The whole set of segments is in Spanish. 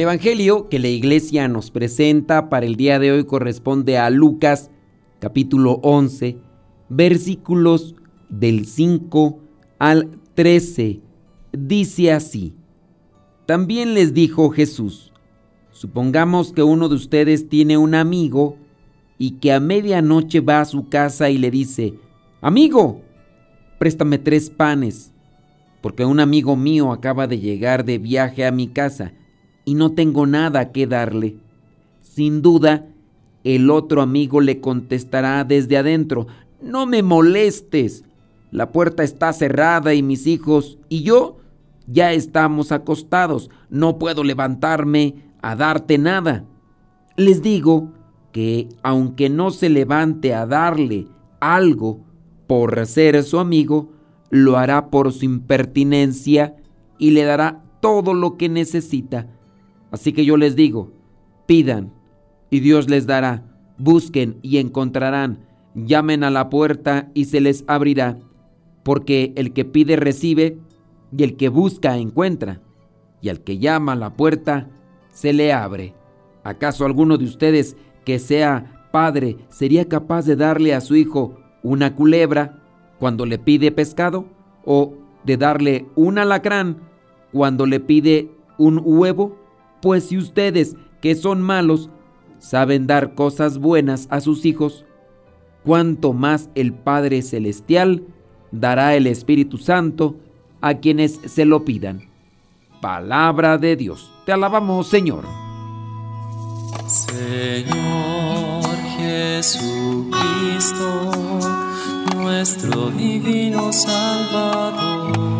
El Evangelio que la iglesia nos presenta para el día de hoy corresponde a Lucas capítulo 11 versículos del 5 al 13. Dice así, también les dijo Jesús, supongamos que uno de ustedes tiene un amigo y que a medianoche va a su casa y le dice, amigo, préstame tres panes, porque un amigo mío acaba de llegar de viaje a mi casa y no tengo nada que darle. Sin duda, el otro amigo le contestará desde adentro, no me molestes, la puerta está cerrada y mis hijos y yo ya estamos acostados, no puedo levantarme a darte nada. Les digo que aunque no se levante a darle algo por ser su amigo, lo hará por su impertinencia y le dará todo lo que necesita. Así que yo les digo, pidan y Dios les dará, busquen y encontrarán, llamen a la puerta y se les abrirá, porque el que pide recibe y el que busca encuentra, y al que llama a la puerta se le abre. ¿Acaso alguno de ustedes que sea padre sería capaz de darle a su hijo una culebra cuando le pide pescado? ¿O de darle un alacrán cuando le pide un huevo? Pues si ustedes, que son malos, saben dar cosas buenas a sus hijos, cuanto más el Padre Celestial dará el Espíritu Santo a quienes se lo pidan. Palabra de Dios. Te alabamos, Señor. Señor Jesucristo, nuestro divino Salvador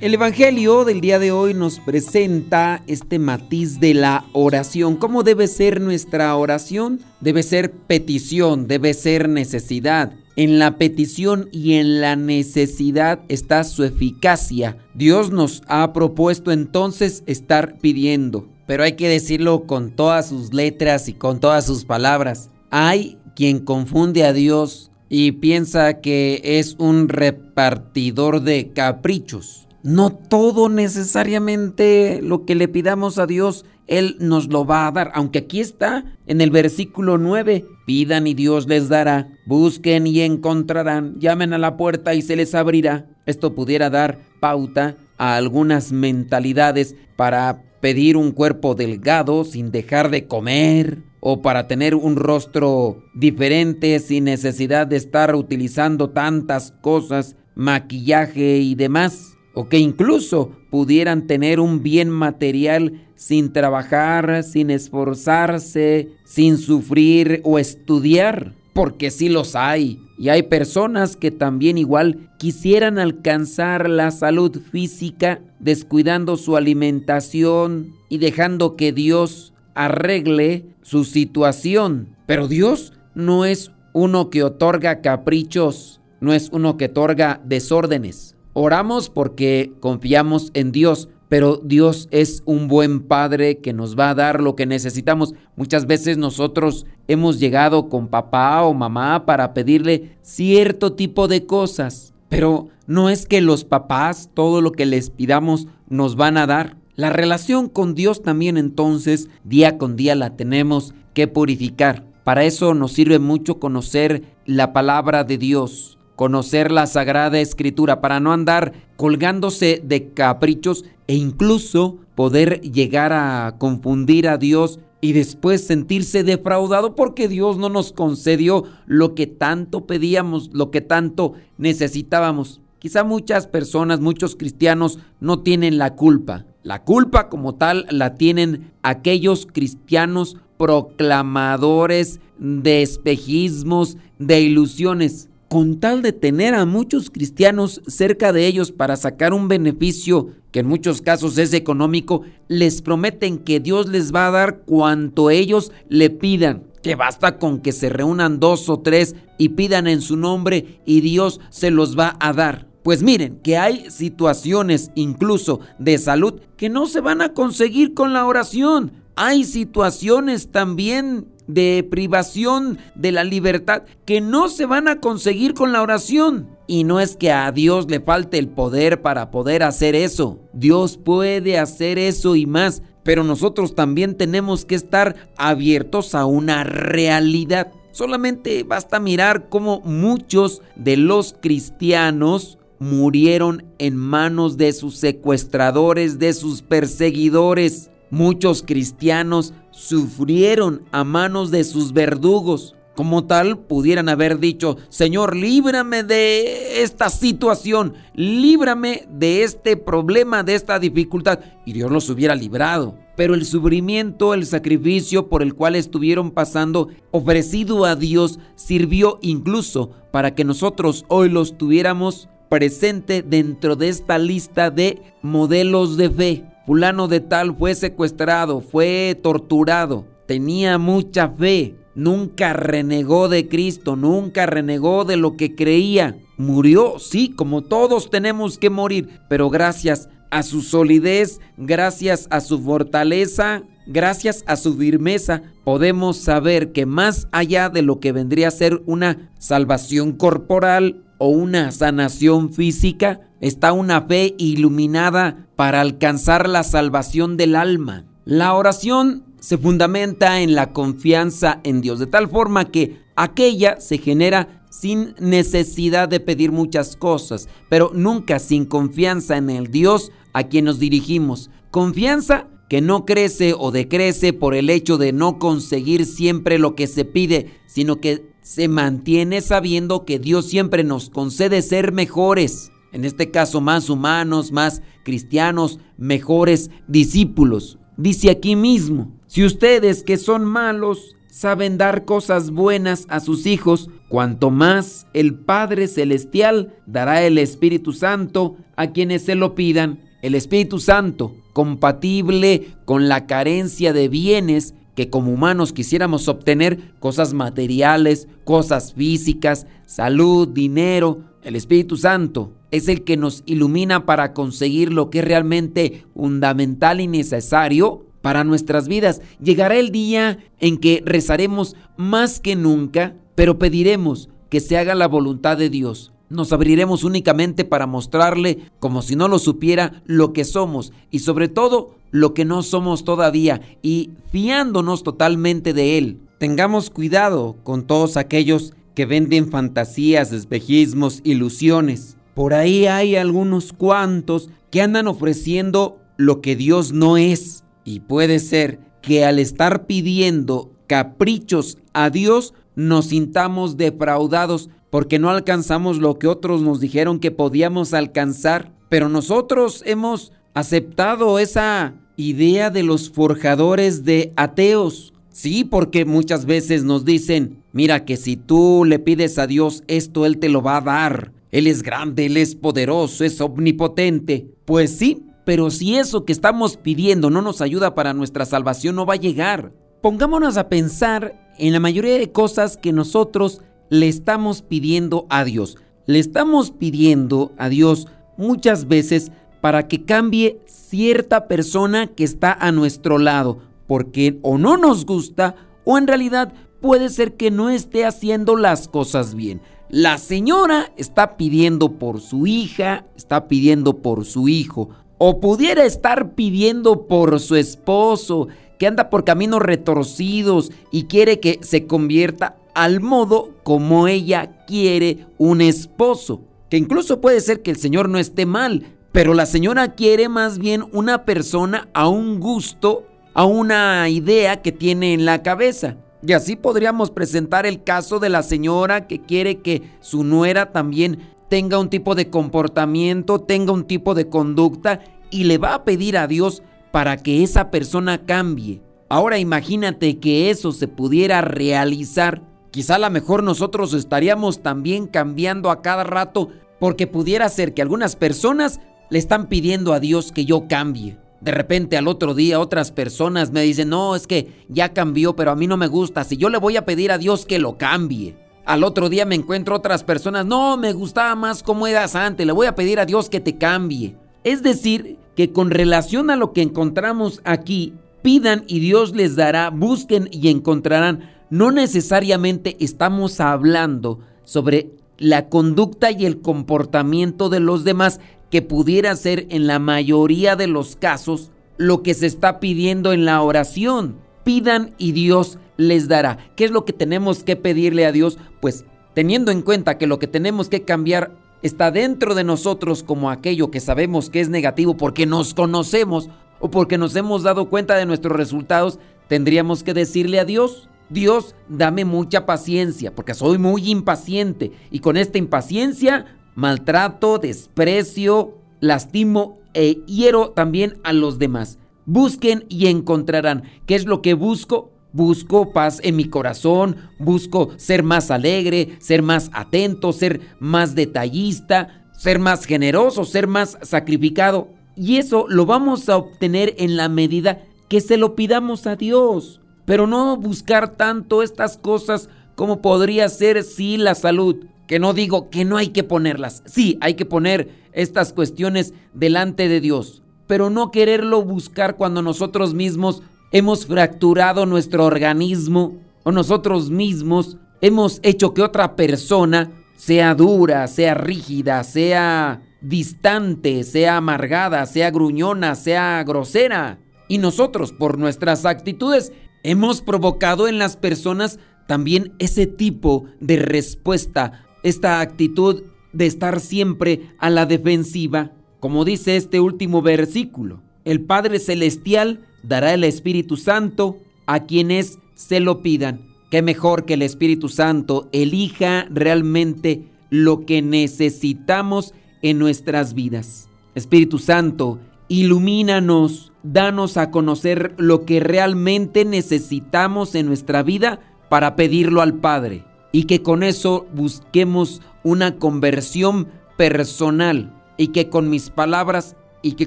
El Evangelio del día de hoy nos presenta este matiz de la oración. ¿Cómo debe ser nuestra oración? Debe ser petición, debe ser necesidad. En la petición y en la necesidad está su eficacia. Dios nos ha propuesto entonces estar pidiendo, pero hay que decirlo con todas sus letras y con todas sus palabras. Hay quien confunde a Dios y piensa que es un repartidor de caprichos. No todo necesariamente lo que le pidamos a Dios, Él nos lo va a dar. Aunque aquí está en el versículo 9, pidan y Dios les dará, busquen y encontrarán, llamen a la puerta y se les abrirá. Esto pudiera dar pauta a algunas mentalidades para pedir un cuerpo delgado sin dejar de comer o para tener un rostro diferente sin necesidad de estar utilizando tantas cosas, maquillaje y demás o que incluso pudieran tener un bien material sin trabajar, sin esforzarse, sin sufrir o estudiar, porque sí los hay. Y hay personas que también igual quisieran alcanzar la salud física descuidando su alimentación y dejando que Dios arregle su situación. Pero Dios no es uno que otorga caprichos, no es uno que otorga desórdenes. Oramos porque confiamos en Dios, pero Dios es un buen Padre que nos va a dar lo que necesitamos. Muchas veces nosotros hemos llegado con papá o mamá para pedirle cierto tipo de cosas Pero no es que los papás todo lo que les pidamos nos van a dar. La relación con Dios también entonces día con día la tenemos que purificar. Para eso nos sirve mucho conocer la palabra de Dios, conocer la Sagrada Escritura, para no andar colgándose de caprichos e incluso poder llegar a confundir a Dios y después sentirse defraudado porque Dios no nos concedió lo que tanto pedíamos, lo que tanto necesitábamos. Quizá muchas personas, muchos cristianos no tienen la culpa. La culpa como tal la tienen aquellos cristianos proclamadores de espejismos, de ilusiones con tal de tener a muchos cristianos cerca de ellos para sacar un beneficio que en muchos casos es económico, les prometen que Dios les va a dar cuanto ellos le pidan, que basta con que se reúnan dos o tres y pidan en su nombre y Dios se los va a dar. Pues miren, que hay situaciones incluso de salud que no se van a conseguir con la oración. Hay situaciones también de privación de la libertad que no se van a conseguir con la oración. Y no es que a Dios le falte el poder para poder hacer eso. Dios puede hacer eso y más. Pero nosotros también tenemos que estar abiertos a una realidad. Solamente basta mirar cómo muchos de los cristianos murieron en manos de sus secuestradores, de sus perseguidores. Muchos cristianos sufrieron a manos de sus verdugos. Como tal, pudieran haber dicho, Señor, líbrame de esta situación, líbrame de este problema, de esta dificultad. Y Dios los hubiera librado. Pero el sufrimiento, el sacrificio por el cual estuvieron pasando, ofrecido a Dios, sirvió incluso para que nosotros hoy los tuviéramos presente dentro de esta lista de modelos de fe. Fulano de tal fue secuestrado, fue torturado, tenía mucha fe, nunca renegó de Cristo, nunca renegó de lo que creía. Murió, sí, como todos tenemos que morir, pero gracias a su solidez, gracias a su fortaleza, gracias a su firmeza, podemos saber que más allá de lo que vendría a ser una salvación corporal o una sanación física, está una fe iluminada para alcanzar la salvación del alma. La oración se fundamenta en la confianza en Dios, de tal forma que aquella se genera sin necesidad de pedir muchas cosas, pero nunca sin confianza en el Dios a quien nos dirigimos. Confianza que no crece o decrece por el hecho de no conseguir siempre lo que se pide, sino que se mantiene sabiendo que Dios siempre nos concede ser mejores en este caso más humanos, más cristianos, mejores discípulos. Dice aquí mismo, si ustedes que son malos saben dar cosas buenas a sus hijos, cuanto más el Padre Celestial dará el Espíritu Santo a quienes se lo pidan. El Espíritu Santo, compatible con la carencia de bienes que como humanos quisiéramos obtener, cosas materiales, cosas físicas, salud, dinero, el Espíritu Santo es el que nos ilumina para conseguir lo que es realmente fundamental y necesario para nuestras vidas. Llegará el día en que rezaremos más que nunca, pero pediremos que se haga la voluntad de Dios. Nos abriremos únicamente para mostrarle, como si no lo supiera, lo que somos y sobre todo lo que no somos todavía y fiándonos totalmente de Él. Tengamos cuidado con todos aquellos que venden fantasías, espejismos, ilusiones. Por ahí hay algunos cuantos que andan ofreciendo lo que Dios no es. Y puede ser que al estar pidiendo caprichos a Dios nos sintamos defraudados porque no alcanzamos lo que otros nos dijeron que podíamos alcanzar. Pero nosotros hemos aceptado esa idea de los forjadores de ateos. Sí, porque muchas veces nos dicen, mira que si tú le pides a Dios esto, Él te lo va a dar. Él es grande, Él es poderoso, es omnipotente. Pues sí, pero si eso que estamos pidiendo no nos ayuda para nuestra salvación, no va a llegar. Pongámonos a pensar en la mayoría de cosas que nosotros le estamos pidiendo a Dios. Le estamos pidiendo a Dios muchas veces para que cambie cierta persona que está a nuestro lado, porque o no nos gusta o en realidad puede ser que no esté haciendo las cosas bien. La señora está pidiendo por su hija, está pidiendo por su hijo, o pudiera estar pidiendo por su esposo, que anda por caminos retorcidos y quiere que se convierta al modo como ella quiere un esposo. Que incluso puede ser que el Señor no esté mal, pero la señora quiere más bien una persona a un gusto, a una idea que tiene en la cabeza. Y así podríamos presentar el caso de la señora que quiere que su nuera también tenga un tipo de comportamiento, tenga un tipo de conducta y le va a pedir a Dios para que esa persona cambie. Ahora imagínate que eso se pudiera realizar. Quizá a lo mejor nosotros estaríamos también cambiando a cada rato porque pudiera ser que algunas personas le están pidiendo a Dios que yo cambie. De repente al otro día otras personas me dicen, no, es que ya cambió, pero a mí no me gusta. Si yo le voy a pedir a Dios que lo cambie. Al otro día me encuentro otras personas, no, me gustaba más como eras antes, le voy a pedir a Dios que te cambie. Es decir, que con relación a lo que encontramos aquí, pidan y Dios les dará, busquen y encontrarán. No necesariamente estamos hablando sobre la conducta y el comportamiento de los demás, que pudiera ser en la mayoría de los casos lo que se está pidiendo en la oración. Pidan y Dios les dará. ¿Qué es lo que tenemos que pedirle a Dios? Pues teniendo en cuenta que lo que tenemos que cambiar está dentro de nosotros como aquello que sabemos que es negativo porque nos conocemos o porque nos hemos dado cuenta de nuestros resultados, tendríamos que decirle a Dios, Dios, dame mucha paciencia porque soy muy impaciente y con esta impaciencia maltrato, desprecio, lastimo e hiero también a los demás. Busquen y encontrarán. ¿Qué es lo que busco? Busco paz en mi corazón, busco ser más alegre, ser más atento, ser más detallista, ser más generoso, ser más sacrificado. Y eso lo vamos a obtener en la medida que se lo pidamos a Dios. Pero no buscar tanto estas cosas como podría ser sí la salud, que no digo que no hay que ponerlas. Sí, hay que poner estas cuestiones delante de Dios, pero no quererlo buscar cuando nosotros mismos hemos fracturado nuestro organismo o nosotros mismos hemos hecho que otra persona sea dura, sea rígida, sea distante, sea amargada, sea gruñona, sea grosera. Y nosotros, por nuestras actitudes, hemos provocado en las personas también ese tipo de respuesta esta actitud de estar siempre a la defensiva, como dice este último versículo. El Padre Celestial dará el Espíritu Santo a quienes se lo pidan. Qué mejor que el Espíritu Santo elija realmente lo que necesitamos en nuestras vidas. Espíritu Santo, ilumínanos, danos a conocer lo que realmente necesitamos en nuestra vida para pedirlo al Padre y que con eso busquemos una conversión personal y que con mis palabras y que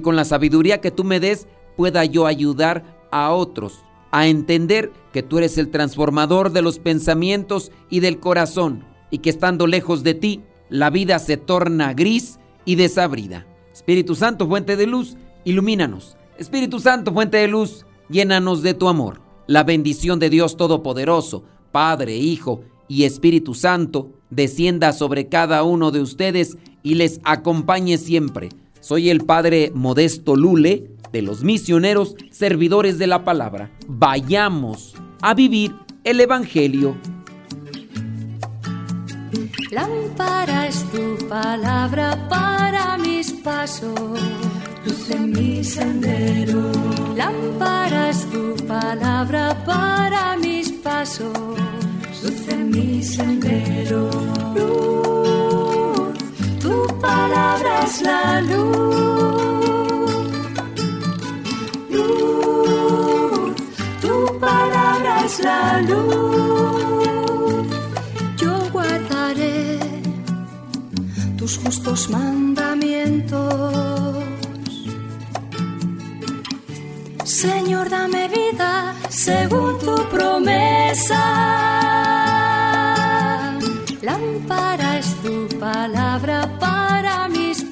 con la sabiduría que tú me des pueda yo ayudar a otros a entender que tú eres el transformador de los pensamientos y del corazón y que estando lejos de ti la vida se torna gris y desabrida. Espíritu Santo, fuente de luz, ilumínanos. Espíritu Santo, fuente de luz, llénanos de tu amor. La bendición de Dios Todopoderoso, Padre, Hijo y Espíritu Santo descienda sobre cada uno de ustedes y les acompañe siempre. Soy el Padre Modesto Lule de los misioneros servidores de la palabra. Vayamos a vivir el Evangelio. Lámpara es tu palabra para mis pasos, luz en mi sendero. Lámpara es tu palabra para mis pasos luz en mi sendero. Luz, palabra es la luz. Luz, tu palabra es la luz. Yo guardaré tus justos mandamientos. Señor, dame vida según tu promesa. Lámpara es tu palabra para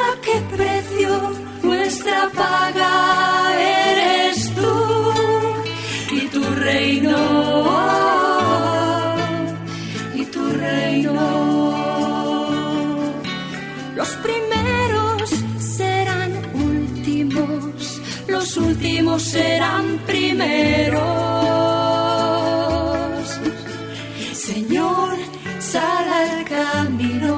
a qué precio, nuestra paga eres tú y tu reino. Y tu reino. Los primeros serán últimos, los últimos serán primeros. Señor, sal al camino